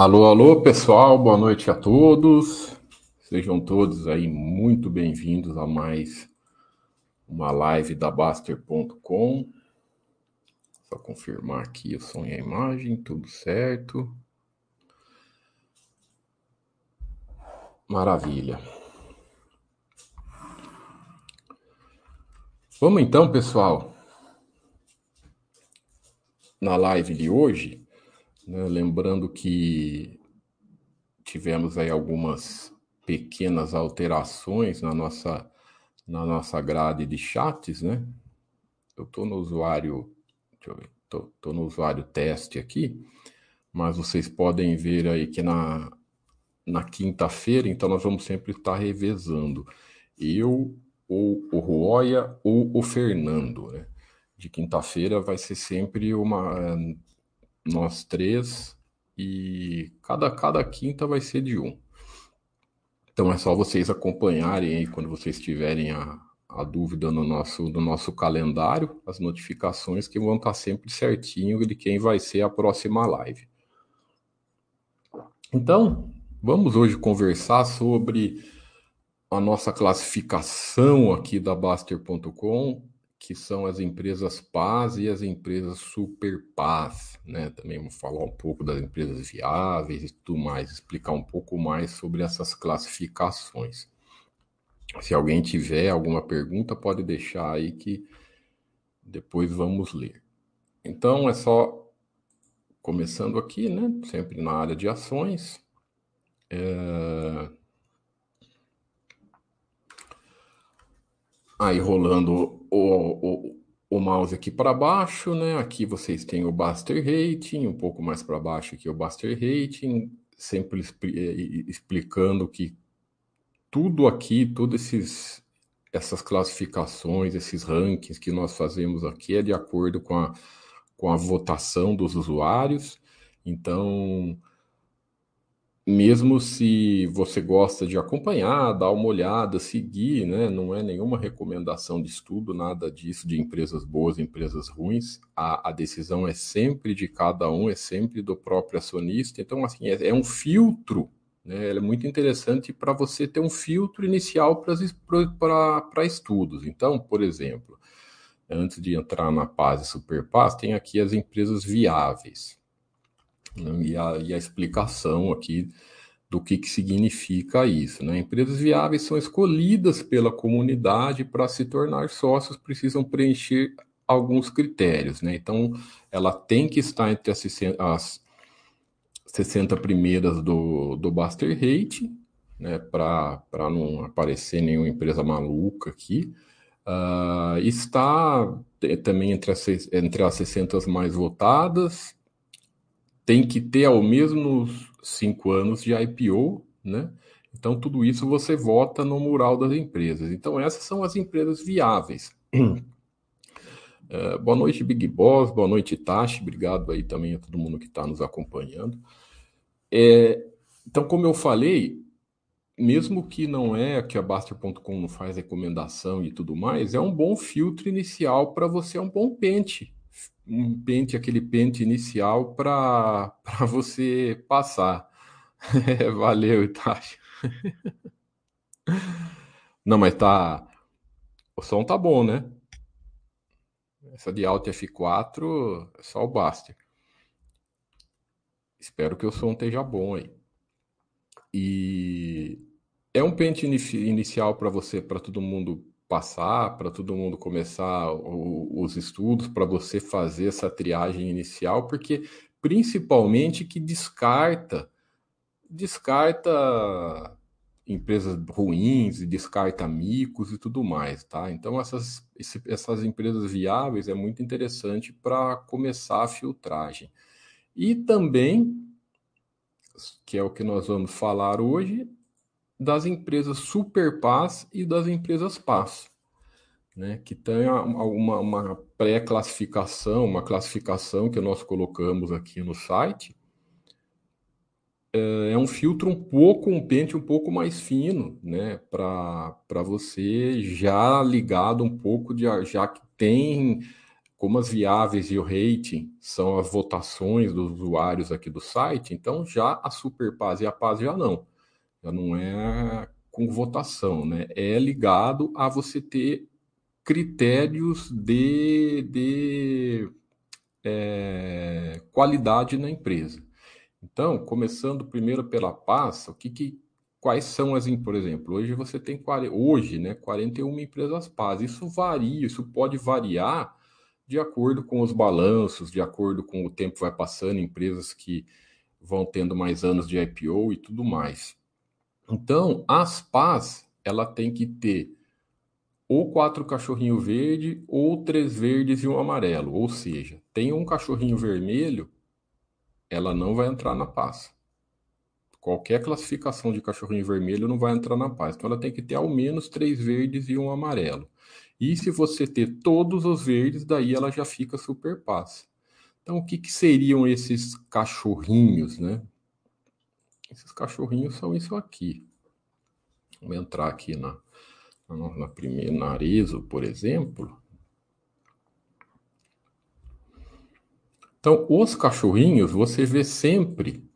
Alô, alô, pessoal, boa noite a todos. Sejam todos aí muito bem-vindos a mais uma live da Baster.com. Só confirmar aqui o som e a imagem, tudo certo. Maravilha. Vamos então, pessoal, na live de hoje né? Lembrando que tivemos aí algumas pequenas alterações na nossa, na nossa grade de chats, né? Eu estou no usuário, deixa eu ver, estou no usuário teste aqui, mas vocês podem ver aí que na, na quinta-feira, então nós vamos sempre estar revezando. Eu, ou o Roya, ou o Fernando, né? De quinta-feira vai ser sempre uma nós três, e cada, cada quinta vai ser de um. Então é só vocês acompanharem aí quando vocês tiverem a, a dúvida no nosso, no nosso calendário, as notificações que vão estar sempre certinho de quem vai ser a próxima live. Então, vamos hoje conversar sobre a nossa classificação aqui da Baster.com que são as empresas paz e as empresas super paz, né? Também vamos falar um pouco das empresas viáveis e tudo mais, explicar um pouco mais sobre essas classificações. Se alguém tiver alguma pergunta, pode deixar aí que depois vamos ler. Então é só começando aqui, né? Sempre na área de ações. É... Aí rolando o, o, o mouse aqui para baixo, né? Aqui vocês têm o Buster Rating, um pouco mais para baixo aqui o Buster Rating, sempre explicando que tudo aqui, todas esses, essas classificações, esses rankings que nós fazemos aqui é de acordo com a, com a votação dos usuários. Então, mesmo se você gosta de acompanhar, dar uma olhada, seguir, né? Não é nenhuma recomendação de estudo, nada disso, de empresas boas, empresas ruins. A, a decisão é sempre de cada um, é sempre do próprio acionista. Então, assim, é, é um filtro, né? é muito interessante para você ter um filtro inicial para estudos. Então, por exemplo, antes de entrar na Paz e Superpaz, tem aqui as empresas viáveis né? e, a, e a explicação aqui do que, que significa isso. Né? Empresas viáveis são escolhidas pela comunidade para se tornar sócios, precisam preencher alguns critérios. Né? Então, ela tem que estar entre as, as 60 primeiras do, do Buster Rate, né? para não aparecer nenhuma empresa maluca aqui. Uh, está também entre as, entre as 60 mais votadas, tem que ter ao menos cinco anos de IPO, né? Então, tudo isso você vota no mural das empresas. Então, essas são as empresas viáveis. Uh, boa noite, Big Boss. Boa noite, Tashi. Obrigado aí também a todo mundo que está nos acompanhando. É, então, como eu falei, mesmo que não é que a Baster.com não faz recomendação e tudo mais, é um bom filtro inicial para você, é um bom pente um pente, aquele pente inicial para você passar. valeu, Itachi. Não, mas tá. O som tá bom, né? Essa de Alt F4 é só o Baster. Espero que o som esteja bom aí. E é um pente inicial para você, para todo mundo passar, para todo mundo começar o, os estudos, para você fazer essa triagem inicial, porque principalmente que descarta descarta empresas ruins e descarta micos e tudo mais, tá? Então essas, esse, essas empresas viáveis é muito interessante para começar a filtragem. E também, que é o que nós vamos falar hoje, das empresas Super Paz e das empresas Paz, né, que tem uma, uma pré-classificação, uma classificação que nós colocamos aqui no site. É, é um filtro um pouco, um pente um pouco mais fino, né, para você já ligado um pouco de já que tem como as viáveis e o rating são as votações dos usuários aqui do site, então já a Superpaz e a Paz já não. Já não é com votação, né? É ligado a você ter critérios de, de é, qualidade na empresa. Então, começando primeiro pela Paz, o que, que quais são as, por exemplo, hoje você tem hoje, né, 41 empresas Paz. Isso varia, isso pode variar de acordo com os balanços, de acordo com o tempo vai passando, empresas que vão tendo mais anos de IPO e tudo mais. Então, as PAS, ela tem que ter ou quatro cachorrinhos verde ou três verdes e um amarelo. Ou seja, tem um cachorrinho vermelho, ela não vai entrar na PAS. Qualquer classificação de cachorrinho vermelho não vai entrar na PAS. Então, ela tem que ter ao menos três verdes e um amarelo. E se você ter todos os verdes, daí ela já fica super paz. Então, o que, que seriam esses cachorrinhos, né? Esses cachorrinhos são isso aqui. Vamos entrar aqui na, na, na primeira, na Arezo, por exemplo. Então, os cachorrinhos você vê sempre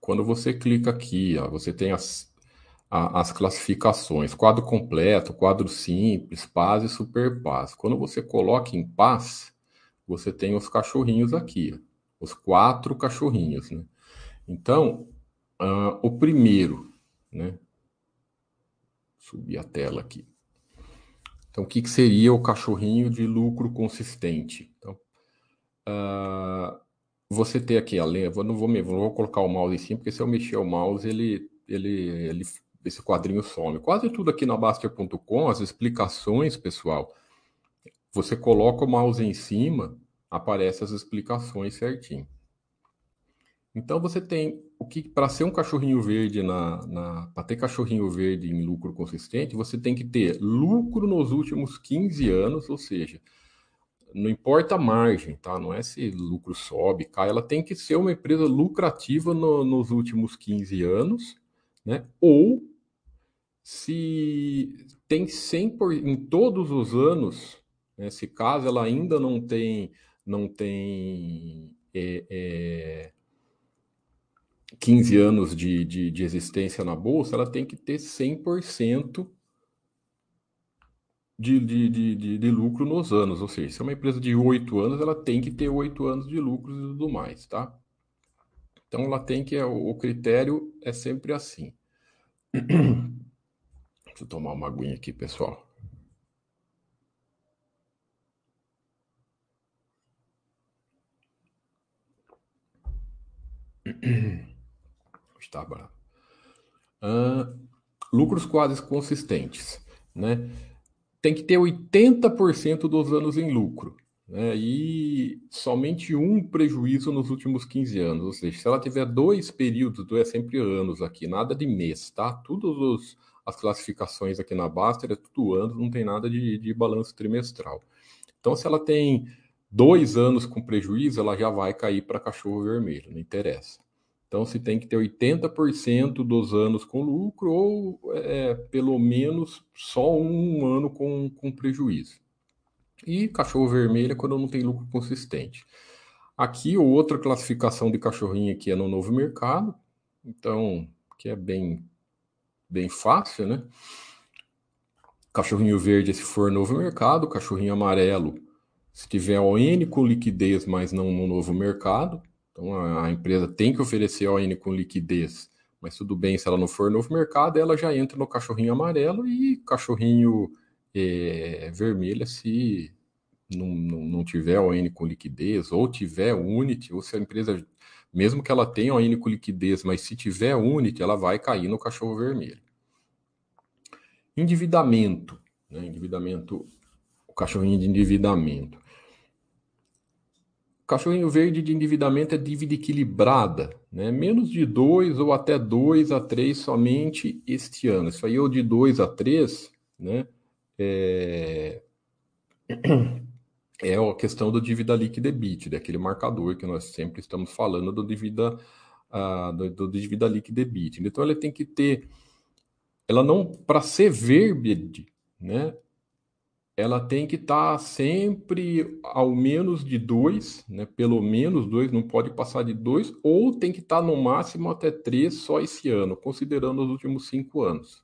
quando você clica aqui, ó, você tem as, a, as classificações, quadro completo, quadro simples, paz e super paz. Quando você coloca em paz, você tem os cachorrinhos aqui, ó, os quatro cachorrinhos, né? Então, uh, o primeiro, né? Subir a tela aqui. Então, o que, que seria o cachorrinho de lucro consistente? Então, uh, você tem aqui a linha, não vou, não vou colocar o mouse em cima, porque se eu mexer o mouse, ele, ele, ele esse quadrinho some. Quase tudo aqui na Baster.com, as explicações, pessoal, você coloca o mouse em cima, aparece as explicações certinho. Então você tem o que para ser um cachorrinho verde na, na para ter cachorrinho verde em lucro consistente, você tem que ter lucro nos últimos 15 anos, ou seja, não importa a margem, tá? Não é se lucro sobe, cai, ela tem que ser uma empresa lucrativa no, nos últimos 15 anos, né? Ou se tem 100 por, em todos os anos, né, caso ela ainda não tem, não tem é, é, 15 anos de, de, de existência na Bolsa, ela tem que ter 100% de, de, de, de, lucro nos anos. Ou seja, se é uma empresa de 8 anos, ela tem que ter 8 anos de lucro e tudo mais, tá? Então, ela tem que... O critério é sempre assim. Deixa eu tomar uma aguinha aqui, pessoal. Está bravo. Uh, lucros quase consistentes, né? Tem que ter 80% dos anos em lucro, né? E somente um prejuízo nos últimos 15 anos. Ou seja, se ela tiver dois períodos, é sempre anos aqui, nada de mês, tá? Todos os as classificações aqui na Baster é tudo ano, não tem nada de, de balanço trimestral. Então, se ela tem dois anos com prejuízo, ela já vai cair para cachorro vermelho, não interessa. Então, se tem que ter 80% dos anos com lucro ou é, pelo menos só um ano com, com prejuízo. E cachorro vermelho é quando não tem lucro consistente. Aqui, outra classificação de cachorrinho aqui é no novo mercado, então, que é bem bem fácil, né? Cachorrinho verde se for novo mercado, cachorrinho amarelo se tiver ON com liquidez, mas não no novo mercado. Então a, empresa tem que oferecer ON com liquidez, mas tudo bem se ela não for novo mercado, ela já entra no cachorrinho amarelo e cachorrinho é, vermelho se não, não, não tiver ON com liquidez, ou tiver Unity, ou se a empresa mesmo que ela tenha uma com liquidez, mas se tiver Unity, ela vai cair no cachorro vermelho. Endividamento, né? Endividamento, o cachorrinho de endividamento. Cachorrinho verde de endividamento é dívida equilibrada, né? Menos de 2 ou até 2 a 3 somente este ano. Isso aí, ou de 2 a 3, né? É é a questão do dívida líquida EBITDA, aquele marcador que nós sempre estamos falando do dívida, uh, do, do dívida líquida EBITDA. Então, ela tem que ter, ela não, para ser verde, né, ela tem que estar tá sempre ao menos de dois, né? Pelo menos dois, não pode passar de dois, ou tem que estar tá no máximo até três só esse ano, considerando os últimos cinco anos.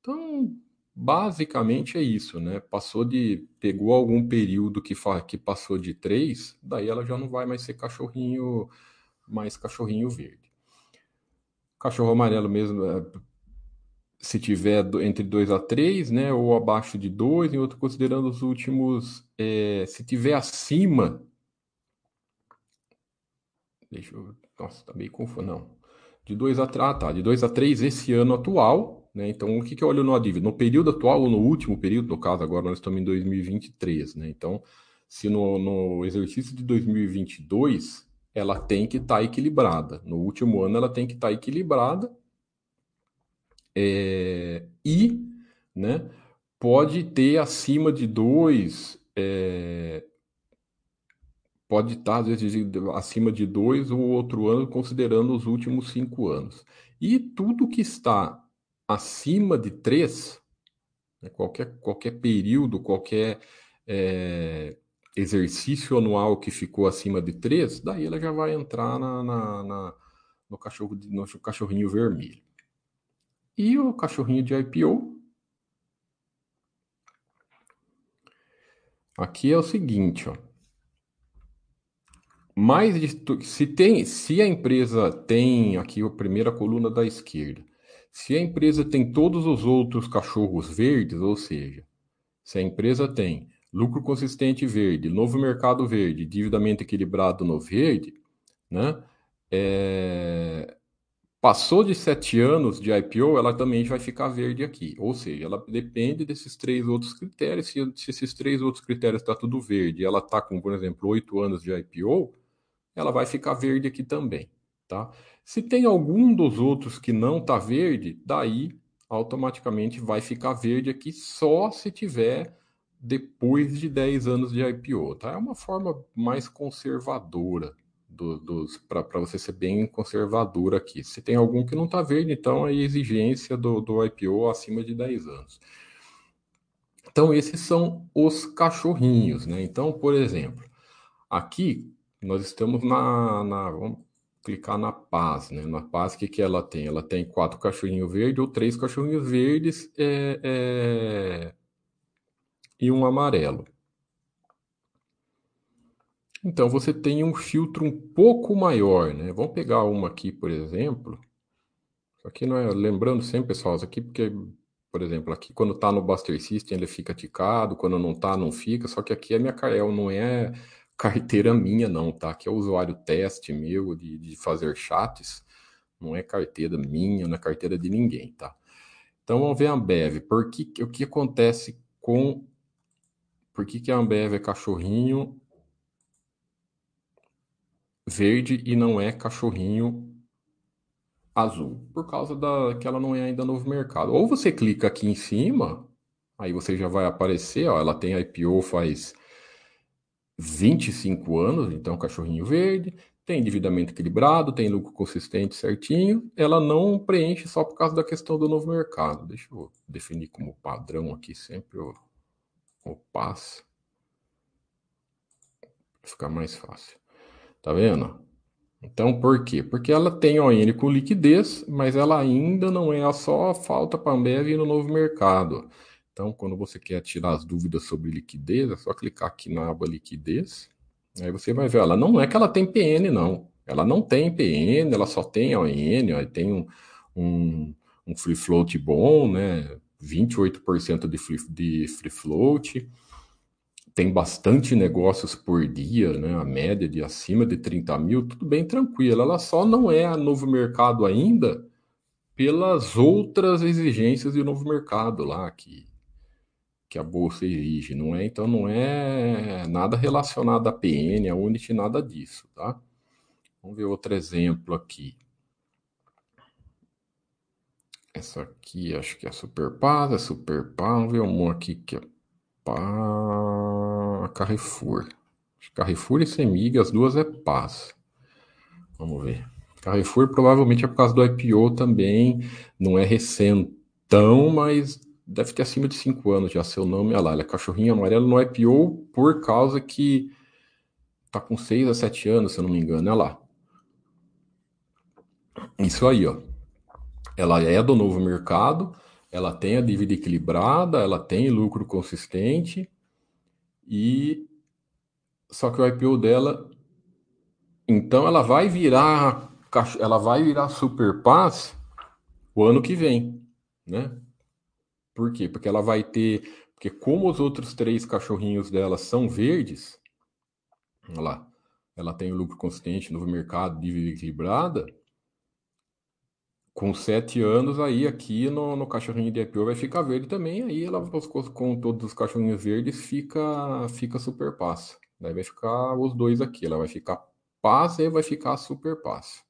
Então, basicamente é isso, né? Passou de. pegou algum período que, fa, que passou de três, daí ela já não vai mais ser cachorrinho, mais cachorrinho verde. Cachorro amarelo mesmo, é, se tiver entre 2 a 3, né, ou abaixo de 2, em outro considerando os últimos, é, se tiver acima, deixa eu, nossa, tá meio confuso, não, de 2 a 3, ah, tá, de 2 a 3 esse ano atual, né, então o que que eu olho no dívida? No período atual ou no último período, no caso agora nós estamos em 2023, né, então se no, no exercício de 2022 ela tem que estar tá equilibrada, no último ano ela tem que estar tá equilibrada, é, e né, pode ter acima de dois, é, pode estar, às vezes, acima de dois ou outro ano, considerando os últimos cinco anos. E tudo que está acima de três, né, qualquer, qualquer período, qualquer é, exercício anual que ficou acima de três, daí ela já vai entrar na, na, na no, cachorro, no cachorrinho vermelho. E o cachorrinho de IPO. Aqui é o seguinte, ó. Mais de, se tem, se a empresa tem aqui a primeira coluna da esquerda, se a empresa tem todos os outros cachorros verdes, ou seja, se a empresa tem lucro consistente verde, novo mercado verde, dividamento equilibrado no verde, né? É, Passou de sete anos de IPO, ela também vai ficar verde aqui. Ou seja, ela depende desses três outros critérios. Se, se esses três outros critérios está tudo verde, ela está com, por exemplo, oito anos de IPO, ela vai ficar verde aqui também. Tá? Se tem algum dos outros que não está verde, daí automaticamente vai ficar verde aqui só se tiver depois de 10 anos de IPO. Tá? É uma forma mais conservadora do, para você ser bem conservador aqui. Se tem algum que não está verde, então a exigência do, do IPO acima de 10 anos. Então, esses são os cachorrinhos, né? Então, por exemplo, aqui nós estamos na. na vamos clicar na paz, né? Na paz, o que, que ela tem? Ela tem quatro cachorrinhos verdes ou três cachorrinhos verdes é, é, e um amarelo. Então você tem um filtro um pouco maior, né? Vamos pegar uma aqui, por exemplo. Aqui não é, lembrando sempre, pessoal, isso aqui porque, por exemplo, aqui quando está no Buster System ele fica ticado, quando não está não fica, só que aqui é minha Carel, não é carteira minha não, tá? Aqui é o usuário teste meu de, de fazer chats, não é carteira minha, não é carteira de ninguém, tá? Então vamos ver a Ambev. Por que, o que acontece com por que, que a Ambev é cachorrinho verde e não é cachorrinho azul, por causa da que ela não é ainda novo mercado. Ou você clica aqui em cima, aí você já vai aparecer, ó, ela tem IPO faz 25 anos, então cachorrinho verde, tem endividamento equilibrado, tem lucro consistente certinho, ela não preenche só por causa da questão do novo mercado. Deixa eu definir como padrão aqui sempre o, o pass. Ficar mais fácil. Tá vendo? Então, por quê? Porque ela tem ON com liquidez, mas ela ainda não é só falta para a Ambev no novo mercado. Então, quando você quer tirar as dúvidas sobre liquidez, é só clicar aqui na aba liquidez. Aí você vai ver, ela não é que ela tem PN, não. Ela não tem PN, ela só tem ON, tem um, um, um free float bom, né? 28% de free, de free float tem bastante negócios por dia, né? A média de acima de 30 mil, tudo bem tranquilo. Ela só não é a novo mercado ainda pelas outras exigências de novo mercado lá que, que a bolsa exige, não é? Então não é nada relacionado à PN, a Unity, nada disso, tá? Vamos ver outro exemplo aqui. Essa aqui acho que é Super Paz, é Super Paz. Vamos ver uma aqui que é para Carrefour. Carrefour e Semig, as duas é paz. Vamos ver. Carrefour provavelmente é por causa do IPO também. Não é recentão, mas deve ter acima de 5 anos já, seu nome, olha lá, ela é cachorrinho amarelo no IPO por causa que tá com 6 a 7 anos, se eu não me engano, olha lá. Isso aí, ó. Ela é do novo mercado, ela tem a dívida equilibrada, ela tem lucro consistente e só que o IPO dela então ela vai virar ela vai virar super paz o ano que vem, né? Por quê? Porque ela vai ter. Porque, como os outros três cachorrinhos dela são verdes, olha lá, ela tem o lucro consistente, novo mercado, dívida equilibrada. Com sete anos, aí aqui no, no cachorrinho de IPO vai ficar verde também. Aí ela, com todos os cachorrinhos verdes, fica, fica super passa. Daí vai ficar os dois aqui. Ela vai ficar passa e vai ficar super passa.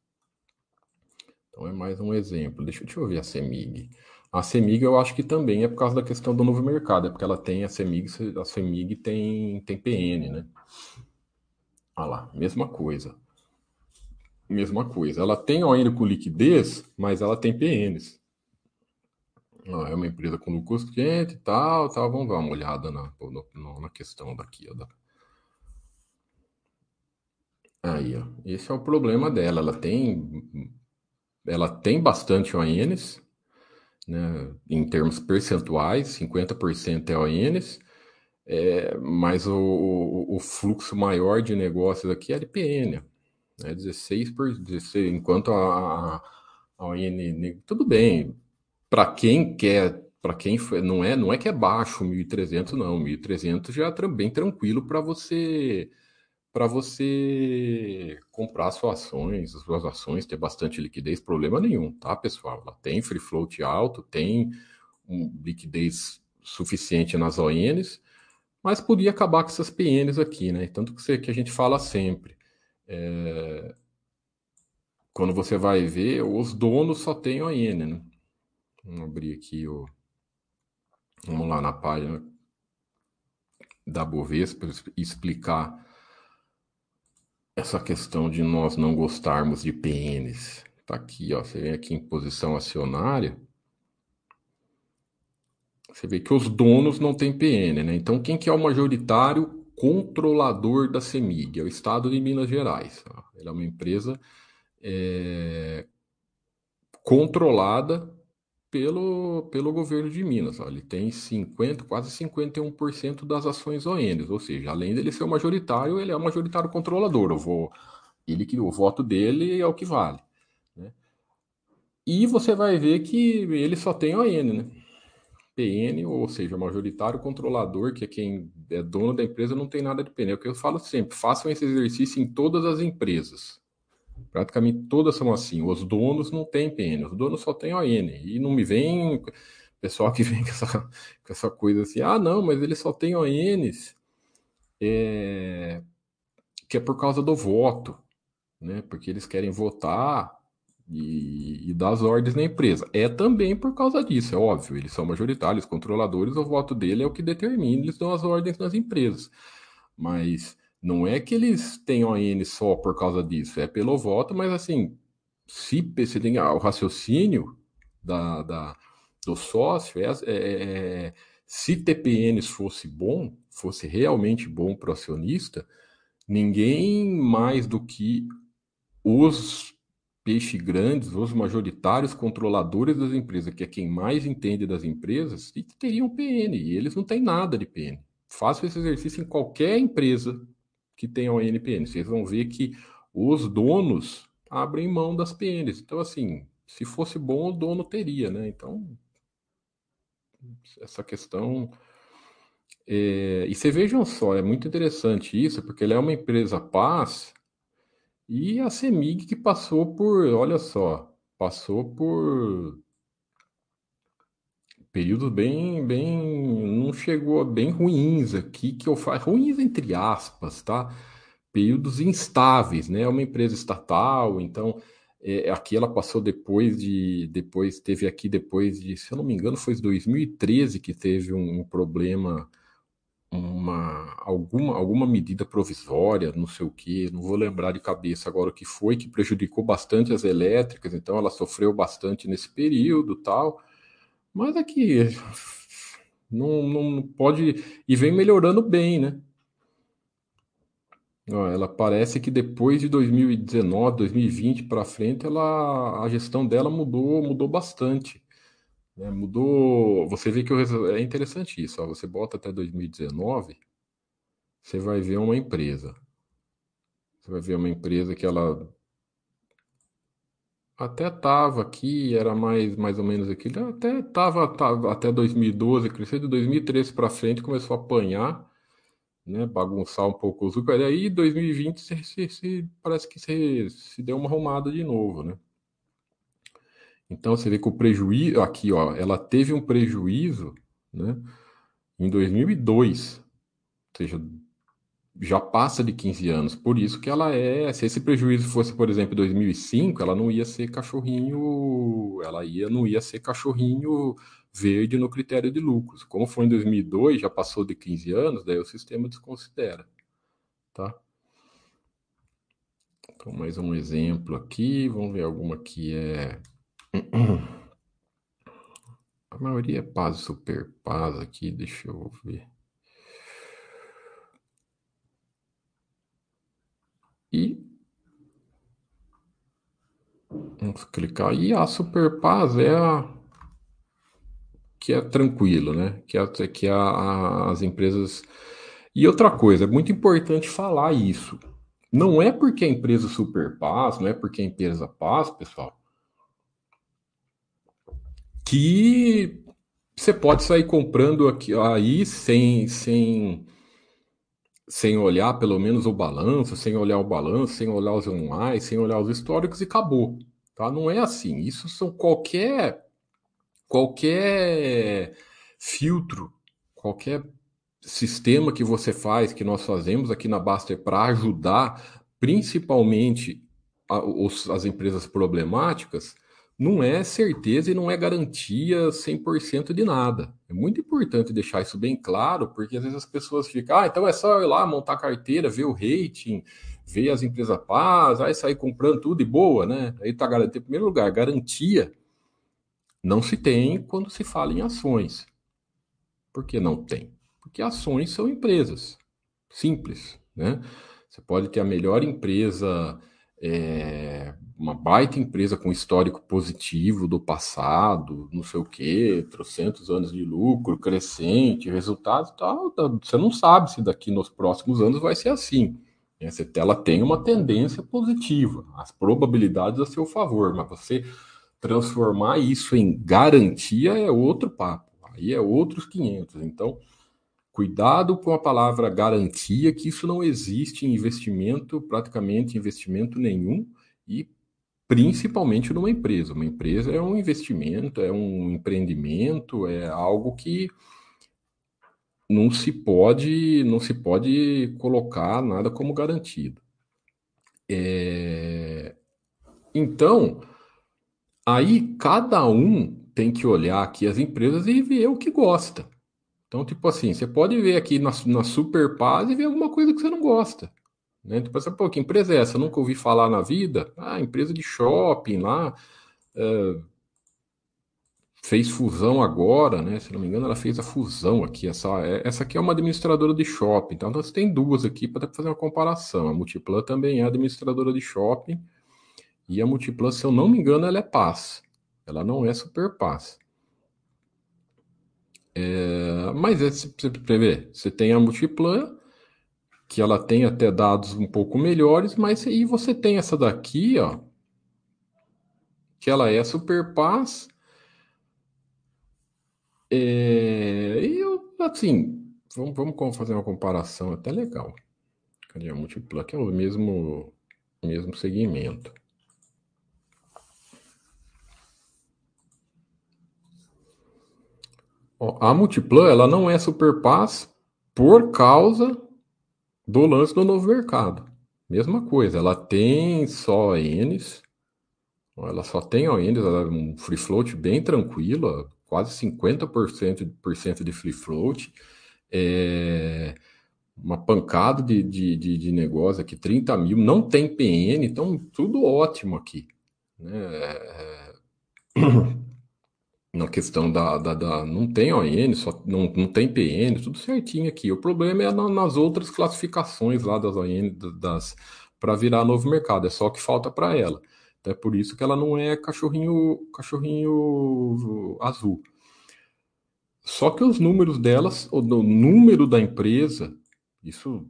Então é mais um exemplo. Deixa, deixa eu ver a CEMIG. A CEMIG eu acho que também é por causa da questão do novo mercado, é porque ela tem a CEMIG, a CEMIG tem, tem PN, né? Olha lá, mesma coisa. Mesma coisa. Ela tem ON com liquidez, mas ela tem PNs. é uma empresa com lucro consciente e tal, tal. Vamos dar uma olhada na, na, na questão daqui. Ó, da... Aí, ó. Esse é o problema dela. Ela tem, ela tem bastante ONs, né, em termos percentuais, 50% é ONs, é, mas o, o, o, fluxo maior de negócios aqui é LPN, né, 16 por 16, enquanto a, a, ON, tudo bem, para quem quer, para quem não é, não é que é baixo 1.300 não, 1.300 já é bem tranquilo para você para você comprar suas ações, as suas ações, ter bastante liquidez, problema nenhum, tá, pessoal? Ela tem free float alto, tem um liquidez suficiente nas ONs, mas podia acabar com essas PNs aqui, né? Tanto que, você, que a gente fala sempre. É... Quando você vai ver, os donos só têm ON, né? Vamos abrir aqui o. Vamos lá na página da Bovespa explicar essa questão de nós não gostarmos de PNs. Tá aqui, ó, você vem aqui em posição acionária, você vê que os donos não têm PN, né? Então, quem que é o majoritário controlador da CEMIG? É o Estado de Minas Gerais. Ele é uma empresa é, controlada pelo, pelo governo de Minas. Ele tem 50, quase 51% das ações ONs, ou seja, além dele ser o majoritário, ele é o majoritário controlador. Eu vou, ele o voto dele é o que vale. Né? E você vai ver que ele só tem ON, né? PN, ou seja, majoritário controlador, que é quem é dono da empresa, não tem nada de PN. É o que eu falo sempre: façam esse exercício em todas as empresas. Praticamente todas são assim. Os donos não têm PN, os donos só têm ON. E não me vem pessoal que vem com essa, com essa coisa assim, ah, não, mas ele só tem ONs, é, que é por causa do voto, né? Porque eles querem votar e, e dar as ordens na empresa. É também por causa disso, é óbvio. Eles são majoritários, controladores, o voto dele é o que determina, eles dão as ordens nas empresas. Mas não é que eles tenham a N só por causa disso, é pelo voto, mas assim, se você tem o raciocínio da, da do sócio, é, é, é se TPNs fosse bom, fosse realmente bom para o acionista, ninguém mais do que os peixe grandes, os majoritários controladores das empresas, que é quem mais entende das empresas, teriam PN, e eles não têm nada de PN. Faça esse exercício em qualquer empresa que tenham a NPN. Vocês vão ver que os donos abrem mão das PNs. Então, assim, se fosse bom, o dono teria, né? Então, essa questão. É... E vocês vejam só, é muito interessante isso, porque ele é uma empresa paz e a CEMIG que passou por, olha só, passou por períodos bem, bem, não chegou a bem ruins aqui, que eu faço, ruins entre aspas, tá? Períodos instáveis, né? É uma empresa estatal, então é, aqui ela passou depois de, depois teve aqui depois de, se eu não me engano, foi 2013 que teve um, um problema, uma alguma alguma medida provisória, não sei o que, não vou lembrar de cabeça agora o que foi, que prejudicou bastante as elétricas, então ela sofreu bastante nesse período, tal. Mas aqui, Não, não pode. E vem melhorando bem, né? Ela parece que depois de 2019, 2020 para frente, ela, a gestão dela mudou, mudou bastante. Né? Mudou. Você vê que o, é interessante isso. Ó, você bota até 2019, você vai ver uma empresa. Você vai ver uma empresa que ela até estava aqui, era mais, mais ou menos aquilo. Até estava até 2012, cresceu de 2013 para frente, começou a apanhar, né, bagunçar um pouco os lucros. Aí 2020 se, se, se, parece que se, se deu uma arrumada de novo, né? Então você vê que o prejuízo aqui, ó, ela teve um prejuízo, né, em 2002, ou seja, já passa de 15 anos. Por isso que ela é. Se esse prejuízo fosse, por exemplo, 2005, ela não ia ser cachorrinho. Ela ia, não ia ser cachorrinho verde no critério de lucros. Como foi em 2002, já passou de 15 anos, daí o sistema desconsidera. Tá? Então, mais um exemplo aqui. Vamos ver alguma que é. A maioria é paz super paz aqui, deixa eu ver. E vamos clicar. E a Superpaz é a que é tranquilo, né? Que, é, que é a, as empresas. E outra coisa, é muito importante falar isso. Não é porque a empresa Superpaz, não é porque a empresa Paz, pessoal, que você pode sair comprando aqui aí sem, sem sem olhar pelo menos o balanço, sem olhar o balanço, sem olhar os anuais, sem olhar os históricos e acabou. Tá? Não é assim. Isso são qualquer qualquer filtro, qualquer sistema que você faz, que nós fazemos aqui na Baster para ajudar principalmente a, os, as empresas problemáticas, não é certeza e não é garantia 100% de nada. É muito importante deixar isso bem claro, porque às vezes as pessoas ficam, ah, então é só ir lá montar carteira, ver o rating, ver as empresas paz, aí sair comprando tudo de boa, né? Aí tá garantido. Em primeiro lugar, garantia não se tem quando se fala em ações. Por que não tem? Porque ações são empresas. Simples, né? Você pode ter a melhor empresa é, uma baita empresa com histórico positivo do passado, não sei o quê, trocentos anos de lucro, crescente, resultados tal, você não sabe se daqui nos próximos anos vai ser assim. Ela tem uma tendência positiva, as probabilidades a seu favor, mas você transformar isso em garantia é outro papo, aí é outros 500. Então, Cuidado com a palavra garantia, que isso não existe em investimento, praticamente investimento nenhum, e principalmente numa empresa. Uma empresa é um investimento, é um empreendimento, é algo que não se pode, não se pode colocar nada como garantido. É... Então, aí cada um tem que olhar aqui as empresas e ver o que gosta. Então, tipo assim, você pode ver aqui na, na Super Paz e ver alguma coisa que você não gosta. Né? Tipo assim, pô, que empresa é essa? Eu nunca ouvi falar na vida. Ah, empresa de shopping lá. É, fez fusão agora, né? Se não me engano, ela fez a fusão aqui. Essa, é, essa aqui é uma administradora de shopping. Então, você tem duas aqui para fazer uma comparação. A Multiplan também é administradora de shopping. E a Multiplan, se eu não me engano, ela é Paz. Ela não é Super Paz. É, mas é, você ver, você tem a Multiplan, que ela tem até dados um pouco melhores, mas aí você tem essa daqui, ó, que ela é super paz. É, e eu, assim, vamos, vamos fazer uma comparação até legal. Cadê a Multiplan? Que é o mesmo, mesmo segmento. A Multiplan ela não é super paz por causa do lance do novo mercado. Mesma coisa, ela tem só ONs, ela só tem ONs, ela é um free float bem tranquilo, quase 50% de free float. É uma pancada de, de, de, de, negócio aqui, 30 mil, não tem PN, então tudo ótimo aqui. Né? É... na questão da, da, da, não tem ON, só não, não tem PN, tudo certinho aqui. O problema é na, nas outras classificações lá das ON, das para virar novo mercado, é só o que falta para ela. Então é por isso que ela não é cachorrinho cachorrinho azul. Só que os números delas, o número da empresa, isso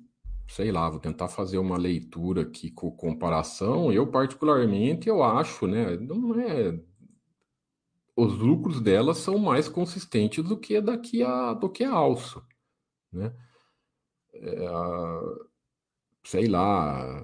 sei lá, vou tentar fazer uma leitura aqui com comparação. Eu, particularmente, eu acho, né? Não é. Os lucros delas são mais consistentes do que daqui a do que a alço, né? É, sei lá.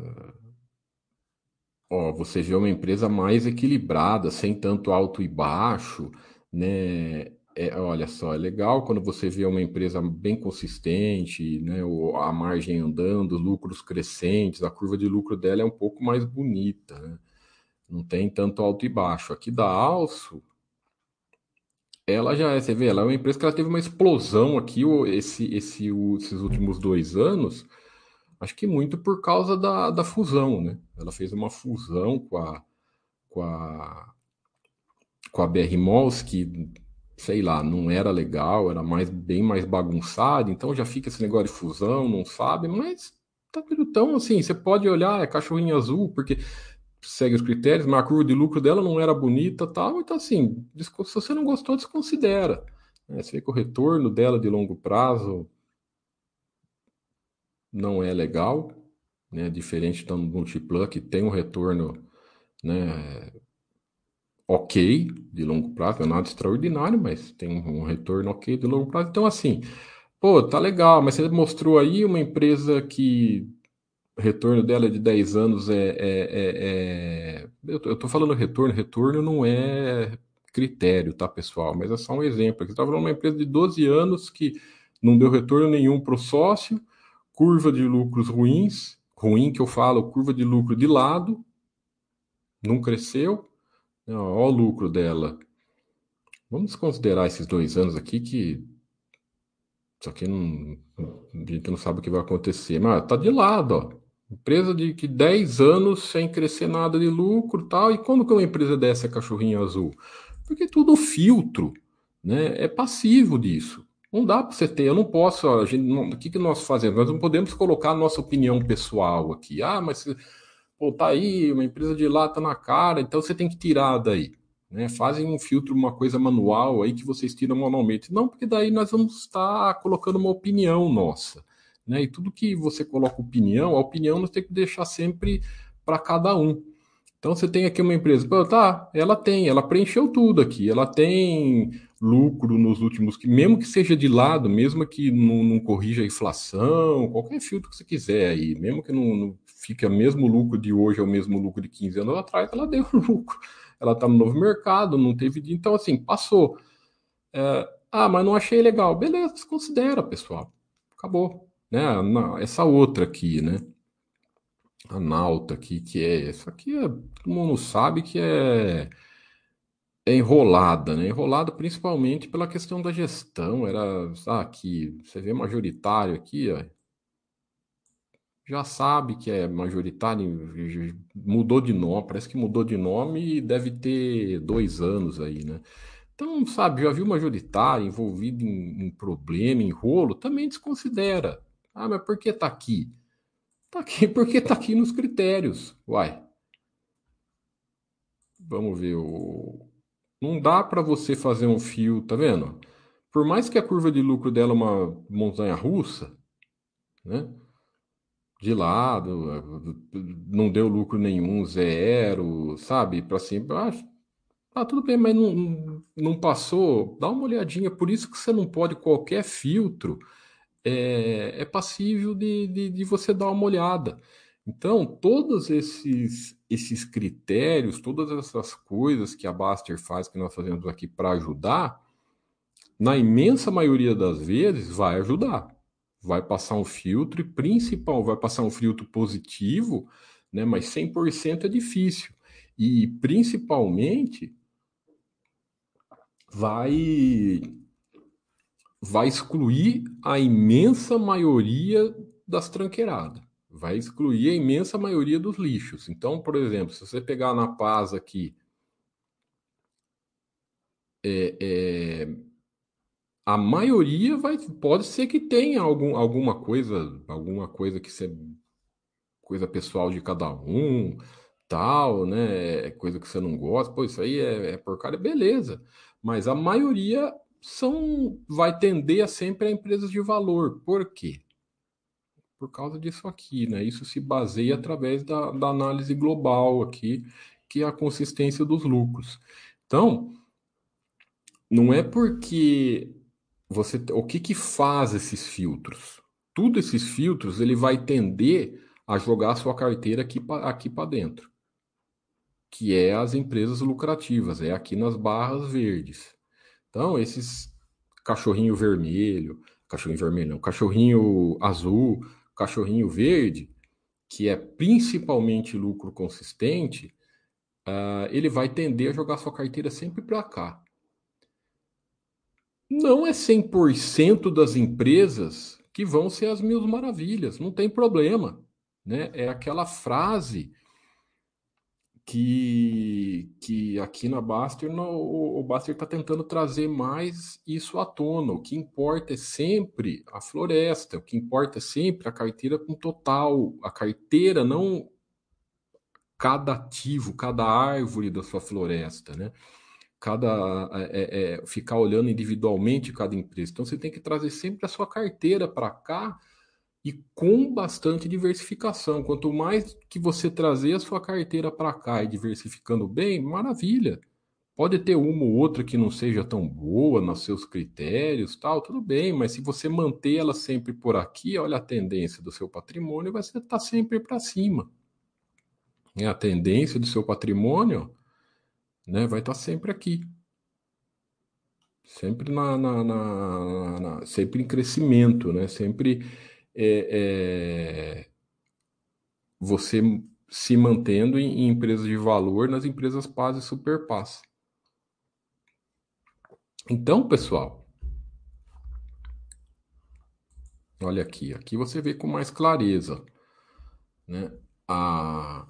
Ó, você vê uma empresa mais equilibrada, sem tanto alto e baixo, né? É, olha só, é legal quando você vê uma empresa bem consistente, né, a margem andando, lucros crescentes, a curva de lucro dela é um pouco mais bonita, né? não tem tanto alto e baixo. Aqui da Alço, ela já é, você vê, ela é uma empresa que ela teve uma explosão aqui esse, esse, esses últimos dois anos, acho que muito por causa da, da fusão, né? Ela fez uma fusão com a, com a, com a BR Malls, que sei lá, não era legal, era mais bem mais bagunçado, então já fica esse negócio de fusão, não sabe, mas tá tudo tão assim, você pode olhar, é cachorrinho azul, porque segue os critérios, mas a curva de lucro dela não era bonita tal, então assim, se você não gostou, desconsidera. Né? Você vê que o retorno dela de longo prazo não é legal, né? diferente do Multiplan, que tem um retorno né, ok de longo prazo, não é nada extraordinário, mas tem um retorno ok de longo prazo. Então, assim, pô, tá legal, mas você mostrou aí uma empresa que retorno dela de 10 anos é. é, é, é... Eu, tô falando retorno, retorno não é critério, tá, pessoal? Mas é só um exemplo. Você está falando de uma empresa de 12 anos que não deu retorno nenhum para o sócio, curva de lucros ruins, ruim que eu falo, curva de lucro de lado, não cresceu, Olha o lucro dela. Vamos considerar esses dois anos aqui que. Só que não, a gente não sabe o que vai acontecer. Mas tá de lado, ó. Empresa de que 10 anos sem crescer nada de lucro tal. E como que uma empresa dessa é cachorrinho azul? Porque tudo filtro, né? É passivo disso. Não dá para você ter, eu não posso, a gente, não, o que, que nós fazemos? Nós não podemos colocar nossa opinião pessoal aqui. Ah, mas pô, tá aí, uma empresa de lá tá na cara, então você tem que tirar daí. Né? Fazem um filtro, uma coisa manual aí que vocês tiram manualmente. Não, porque daí nós vamos estar colocando uma opinião nossa. Né? E tudo que você coloca opinião, a opinião nós temos que deixar sempre para cada um. Então você tem aqui uma empresa, pô, tá, ela tem, ela preencheu tudo aqui, ela tem lucro nos últimos, mesmo que seja de lado, mesmo que não, não corrija a inflação, qualquer filtro que você quiser aí, mesmo que não, não fique o mesmo lucro de hoje, é o mesmo lucro de 15 anos atrás, ela deu lucro. Ela está no novo mercado, não teve. Então, assim, passou. É, ah, mas não achei legal. Beleza, desconsidera, pessoal. Acabou. Né? Essa outra aqui, né? A Nauta aqui, que é. Isso aqui é, todo mundo sabe que é é enrolada, né? Enrolada principalmente pela questão da gestão. Era, ah, aqui, você vê majoritário aqui, ó, já sabe que é majoritário, mudou de nome, parece que mudou de nome e deve ter dois anos aí, né? Então, sabe, já viu majoritário envolvido em, em problema, em rolo, também desconsidera. Ah, mas por que tá aqui? Tá aqui porque tá aqui nos critérios. Uai. Vamos ver o. Não dá para você fazer um fio, tá vendo? Por mais que a curva de lucro dela é uma montanha russa, né? de lado, não deu lucro nenhum, zero, sabe? Para cima. Ah, ah, tudo bem, mas não, não passou. Dá uma olhadinha. Por isso que você não pode, qualquer filtro é, é passível de, de, de você dar uma olhada. Então, todos esses, esses critérios, todas essas coisas que a Baster faz, que nós fazemos aqui para ajudar, na imensa maioria das vezes, vai ajudar vai passar um filtro e principal vai passar um filtro positivo, né? Mas 100% é difícil. E principalmente vai vai excluir a imensa maioria das tranqueiradas. Vai excluir a imensa maioria dos lixos. Então, por exemplo, se você pegar na paz aqui é, é, a maioria vai, pode ser que tenha algum, alguma coisa, alguma coisa que seja coisa pessoal de cada um, tal, né? Coisa que você não gosta, pô, isso aí é, é porcaria, beleza. Mas a maioria são, vai tender a sempre a empresas de valor. Por quê? Por causa disso aqui, né? Isso se baseia através da, da análise global aqui, que é a consistência dos lucros. Então, não é porque você o que que faz esses filtros? Tudo esses filtros ele vai tender a jogar a sua carteira aqui aqui para dentro, que é as empresas lucrativas, é aqui nas barras verdes. Então esses cachorrinho vermelho, cachorrinho vermelho, não, cachorrinho azul, cachorrinho verde, que é principalmente lucro consistente, uh, ele vai tender a jogar sua carteira sempre para cá. Não é 100% das empresas que vão ser as mil maravilhas, não tem problema. Né? É aquela frase que, que aqui na Baster no, o Baster está tentando trazer mais isso à tona. O que importa é sempre a floresta, o que importa é sempre a carteira com total, a carteira, não cada ativo, cada árvore da sua floresta, né? cada é, é, ficar olhando individualmente cada empresa. Então você tem que trazer sempre a sua carteira para cá e com bastante diversificação. Quanto mais que você trazer a sua carteira para cá e diversificando bem, maravilha. Pode ter uma ou outra que não seja tão boa nos seus critérios, tal, tudo bem, mas se você manter ela sempre por aqui, olha a tendência do seu patrimônio, vai estar tá sempre para cima. A tendência do seu patrimônio né? Vai estar tá sempre aqui. Sempre na, na, na, na sempre em crescimento, né? Sempre é, é, você se mantendo em, em, empresas de valor nas empresas Paz e Super Paz. Então, pessoal, olha aqui, aqui você vê com mais clareza, né? A,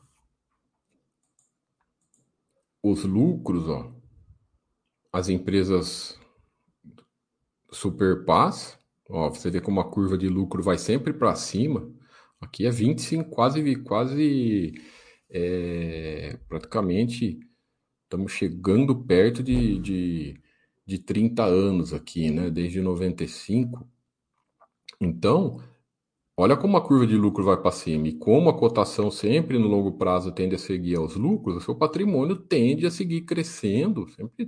os lucros, ó, as empresas super paz, ó, você vê como a curva de lucro vai sempre para cima. Aqui é 25, quase, quase, é, praticamente, estamos chegando perto de, de, de 30 anos aqui, né? Desde 95. Então, Olha como a curva de lucro vai para cima e como a cotação sempre no longo prazo tende a seguir aos lucros, o seu patrimônio tende a seguir crescendo sempre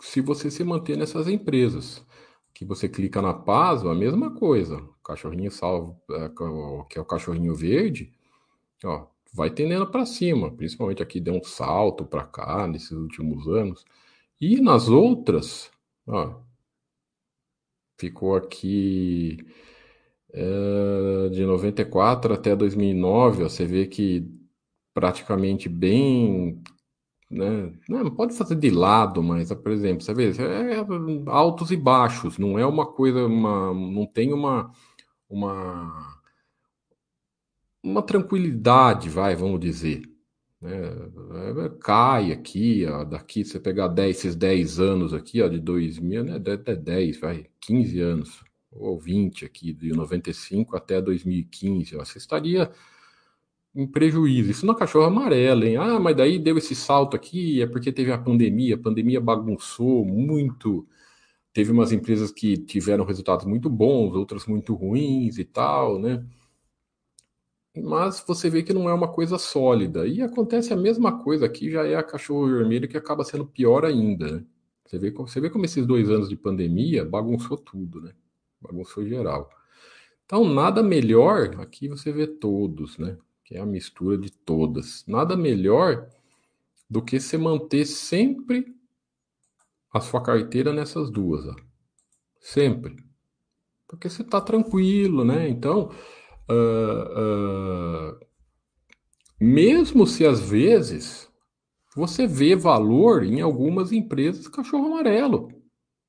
se você se manter nessas empresas. Que você clica na Paso, a mesma coisa. O cachorrinho salvo, é, que é o cachorrinho verde, ó, vai tendendo para cima, principalmente aqui deu um salto para cá nesses últimos anos. E nas outras, ó, ficou aqui é, de 94 até 2009, ó, você vê que praticamente bem. Né, não pode fazer de lado, mas, por exemplo, você vê, é altos e baixos, não é uma coisa, uma, não tem uma, uma, uma tranquilidade, vai, vamos dizer. Né? É, cai aqui, ó, daqui você pegar 10, esses 10 anos aqui, ó, de 2000, né, até 10, vai, 15 anos ou 20 aqui, de 95 até 2015, ó, você estaria em prejuízo. Isso na cachorro amarela, hein? Ah, mas daí deu esse salto aqui, é porque teve a pandemia, a pandemia bagunçou muito. Teve umas empresas que tiveram resultados muito bons, outras muito ruins e tal, né? Mas você vê que não é uma coisa sólida. E acontece a mesma coisa aqui, já é a cachorro vermelho que acaba sendo pior ainda, né? Você vê, você vê como esses dois anos de pandemia bagunçou tudo, né? bagunçou geral. Então, nada melhor, aqui você vê todos, né? Que é a mistura de todas. Nada melhor do que você manter sempre a sua carteira nessas duas, ó. Sempre. Porque você está tranquilo, né? Então, uh, uh, mesmo se às vezes você vê valor em algumas empresas cachorro amarelo.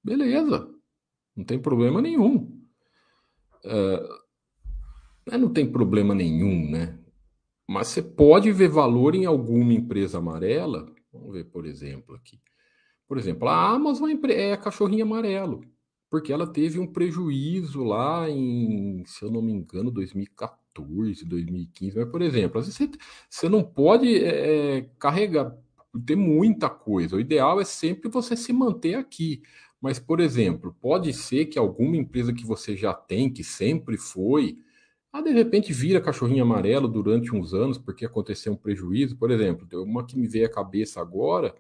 Beleza. Não tem problema nenhum. Uh, não tem problema nenhum, né? Mas você pode ver valor em alguma empresa amarela. Vamos ver, por exemplo, aqui. Por exemplo, a Amazon é cachorrinho amarelo, porque ela teve um prejuízo lá em, se eu não me engano, 2014, 2015. Mas, por exemplo, às vezes você, você não pode é, carregar, ter muita coisa. O ideal é sempre você se manter aqui. Mas, por exemplo, pode ser que alguma empresa que você já tem, que sempre foi, ah, de repente vira cachorrinho amarelo durante uns anos porque aconteceu um prejuízo. Por exemplo, uma que me veio à cabeça agora,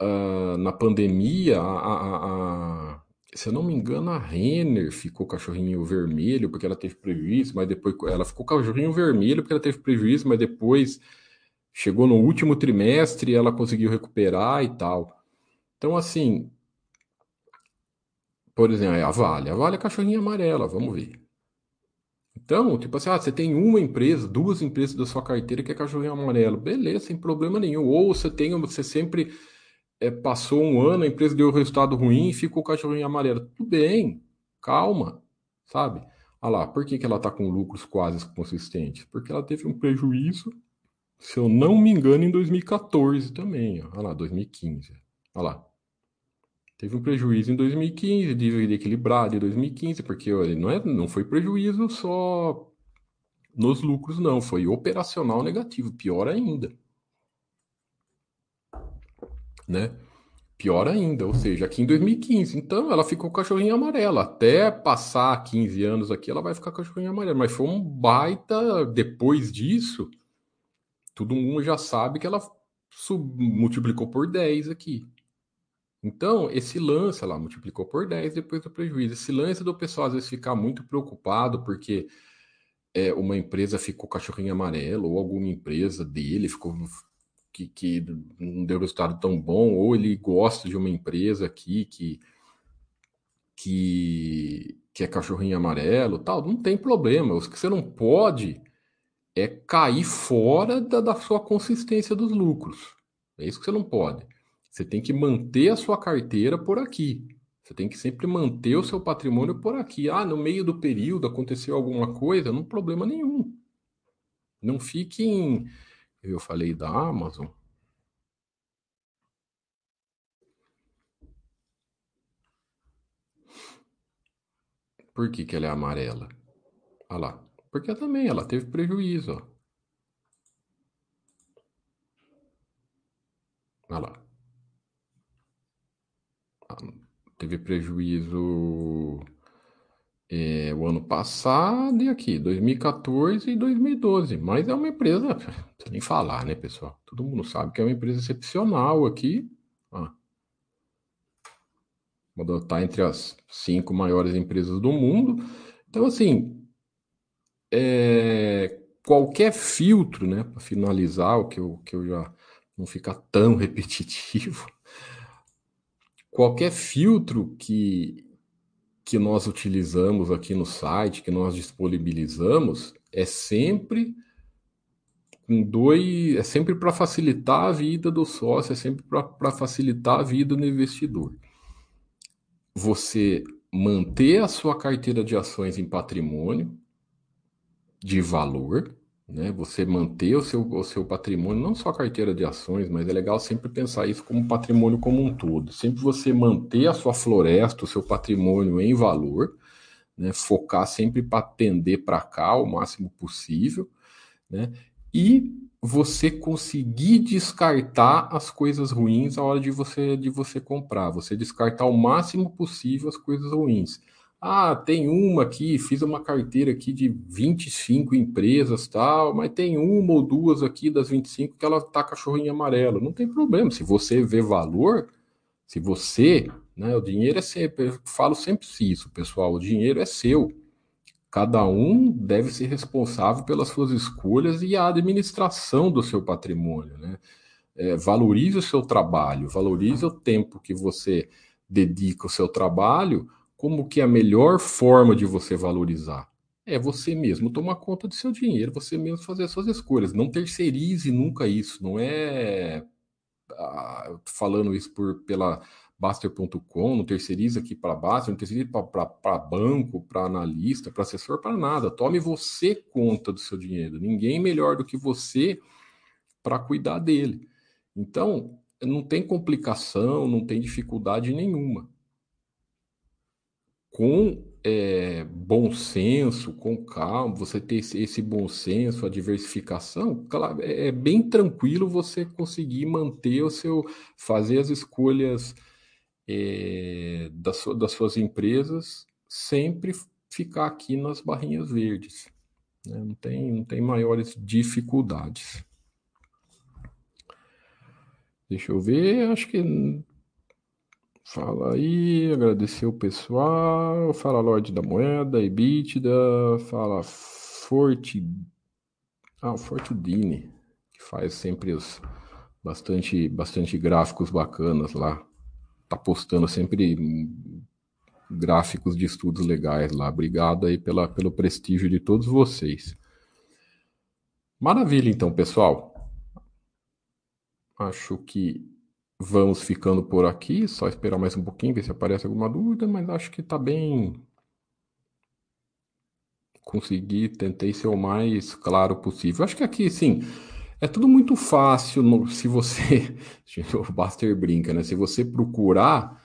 uh, na pandemia, a, a, a, se eu não me engano, a Renner ficou cachorrinho vermelho porque ela teve prejuízo, mas depois ela ficou cachorrinho vermelho porque ela teve prejuízo, mas depois chegou no último trimestre e ela conseguiu recuperar e tal. Então, assim, por exemplo, a Vale. A Vale é cachorrinha amarela, vamos ver. Então, tipo assim, ah, você tem uma empresa, duas empresas da sua carteira que é cachorrinho amarelo. Beleza, sem problema nenhum. Ou você tem, você sempre é, passou um ano, a empresa deu resultado ruim e ficou cachorrinho amarelo. Tudo bem, calma, sabe? Olha lá, por que, que ela está com lucros quase consistentes? Porque ela teve um prejuízo, se eu não me engano, em 2014 também. Olha lá, 2015. Olha lá. Teve um prejuízo em 2015, dívida equilibrada em 2015, porque não, é, não foi prejuízo só nos lucros, não, foi operacional negativo, pior ainda. Né? Pior ainda, ou seja, aqui em 2015. Então ela ficou cachorrinho amarelo. Até passar 15 anos aqui, ela vai ficar cachorrinho amarelo. Mas foi um baita. Depois disso, todo mundo já sabe que ela sub, multiplicou por 10 aqui. Então, esse lance lá multiplicou por 10 depois do prejuízo. Esse lance do pessoal às vezes ficar muito preocupado porque é, uma empresa ficou cachorrinho amarelo, ou alguma empresa dele ficou que, que não deu resultado tão bom, ou ele gosta de uma empresa aqui que, que, que é cachorrinho amarelo, tal, não tem problema. O que você não pode é cair fora da, da sua consistência dos lucros. É isso que você não pode. Você tem que manter a sua carteira por aqui. Você tem que sempre manter o seu patrimônio por aqui. Ah, no meio do período aconteceu alguma coisa, não problema nenhum. Não fique em. Eu falei da Amazon. Por que, que ela é amarela? Olha lá. Porque também ela teve prejuízo. Ó. Olha lá teve prejuízo é, o ano passado e aqui, 2014 e 2012. Mas é uma empresa, nem falar, né, pessoal? Todo mundo sabe que é uma empresa excepcional aqui. Está entre as cinco maiores empresas do mundo. Então, assim, é, qualquer filtro, né, para finalizar, o que eu, que eu já não ficar tão repetitivo, qualquer filtro que, que nós utilizamos aqui no site, que nós disponibilizamos, é sempre com dois, é sempre para facilitar a vida do sócio, é sempre para facilitar a vida do investidor. Você manter a sua carteira de ações em patrimônio de valor, né? Você manter o seu, o seu patrimônio, não só a carteira de ações, mas é legal sempre pensar isso como patrimônio como um todo. Sempre você manter a sua floresta, o seu patrimônio em valor, né? focar sempre para atender para cá o máximo possível, né? e você conseguir descartar as coisas ruins na hora de você, de você comprar, você descartar o máximo possível as coisas ruins. Ah, tem uma aqui, fiz uma carteira aqui de 25 empresas, tal, mas tem uma ou duas aqui das 25 que ela tá cachorrinho amarelo. Não tem problema. Se você vê valor, se você, né, o dinheiro é sempre, eu falo sempre isso, pessoal, o dinheiro é seu. Cada um deve ser responsável pelas suas escolhas e a administração do seu patrimônio, né? É, valorize o seu trabalho, valorize o tempo que você dedica ao seu trabalho como que é a melhor forma de você valorizar? É você mesmo tomar conta do seu dinheiro, você mesmo fazer as suas escolhas. Não terceirize nunca isso. Não é ah, falando isso por pela Baster.com, não terceirize aqui para Baster, não terceirize para banco, para analista, para assessor, para nada. Tome você conta do seu dinheiro. Ninguém melhor do que você para cuidar dele. Então, não tem complicação, não tem dificuldade nenhuma. Com é, bom senso, com calma, você ter esse, esse, bom senso, a diversificação, claro, é, é bem tranquilo você conseguir manter o seu, fazer as escolhas é, das, das suas empresas, sempre ficar aqui nas barrinhas verdes. Né? Não, tem, não tem maiores dificuldades. Deixa eu ver, acho que Fala aí, agradecer o pessoal. Fala Lorde da Moeda, EBITDA. Fala Forte. Ah, o Fortudine, que faz sempre os bastante, bastante gráficos bacanas lá. Tá postando sempre gráficos de estudos legais lá. Obrigado aí pela, pelo prestígio de todos vocês. Maravilha, então, pessoal. Acho que Vamos ficando por aqui, só esperar mais um pouquinho, ver se aparece alguma dúvida, mas acho que está bem. Consegui, tentei ser o mais claro possível. Acho que aqui, sim, é tudo muito fácil. No, se você. o Buster brinca, né? Se você procurar,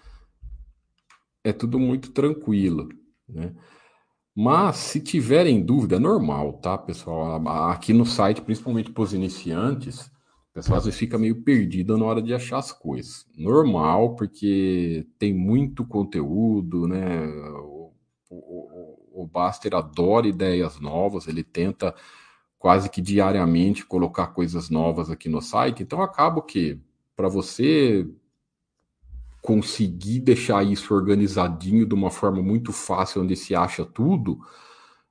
é tudo muito tranquilo, né? Mas se tiverem dúvida, é normal, tá, pessoal? Aqui no site, principalmente para os iniciantes, o pessoal às vezes fica meio perdido na hora de achar as coisas. Normal, porque tem muito conteúdo, né? O, o, o Baster adora ideias novas, ele tenta quase que diariamente colocar coisas novas aqui no site. Então acaba que para você conseguir deixar isso organizadinho de uma forma muito fácil, onde se acha tudo,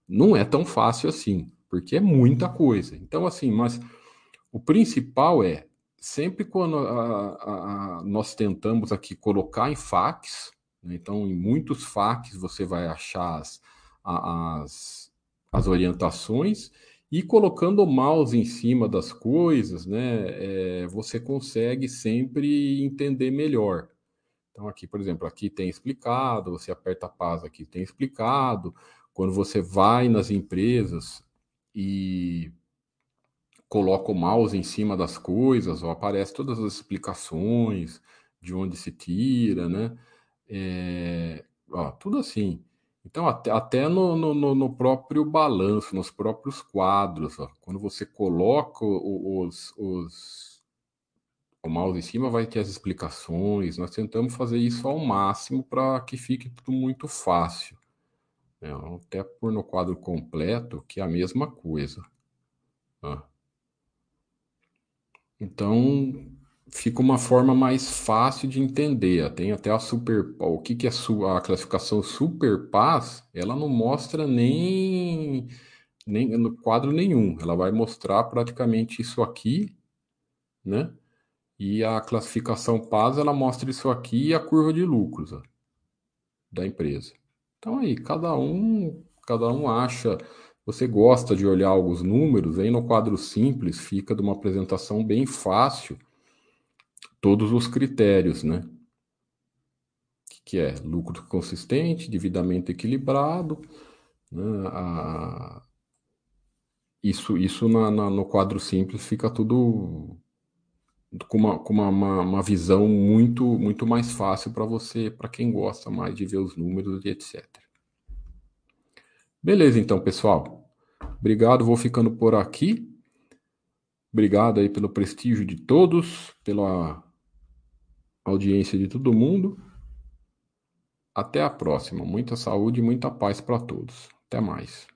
não é tão fácil assim, porque é muita coisa. Então, assim, mas o principal é, sempre quando a, a, a, nós tentamos aqui colocar em fax, né, então em muitos fax você vai achar as, as, as orientações, e colocando o mouse em cima das coisas, né, é, você consegue sempre entender melhor. Então aqui, por exemplo, aqui tem explicado, você aperta a paz aqui, tem explicado. Quando você vai nas empresas e coloca o mouse em cima das coisas, ou aparece todas as explicações de onde se tira, né? É, ó, tudo assim. Então, até, até no, no, no, próprio balanço, nos próprios quadros, ó, quando você coloca os, os, o mouse em cima, vai ter as explicações. Nós tentamos fazer isso ao máximo para que fique tudo muito fácil. Né? Até por no quadro completo, que é a mesma coisa. Ó. Então, fica uma forma mais fácil de entender. Tem até a super, o que que é a classificação super paz, ela não mostra nem nem no quadro nenhum. Ela vai mostrar praticamente isso aqui, né? E a classificação paz, ela mostra isso aqui e a curva de lucros ó, da empresa. Então aí, cada um, cada um acha você gosta de olhar alguns números, aí no quadro simples fica de uma apresentação bem fácil todos os critérios, né? Que é lucro consistente, endividamento equilibrado, né? A... Isso, isso na, na, no quadro simples fica tudo com uma, com uma, uma, uma visão muito, muito mais fácil para você, para quem gosta mais de ver os números e etc. Beleza, então, pessoal. Obrigado, vou ficando por aqui. Obrigado aí pelo prestígio de todos, pela audiência de todo mundo. Até a próxima. Muita saúde e muita paz para todos. Até mais.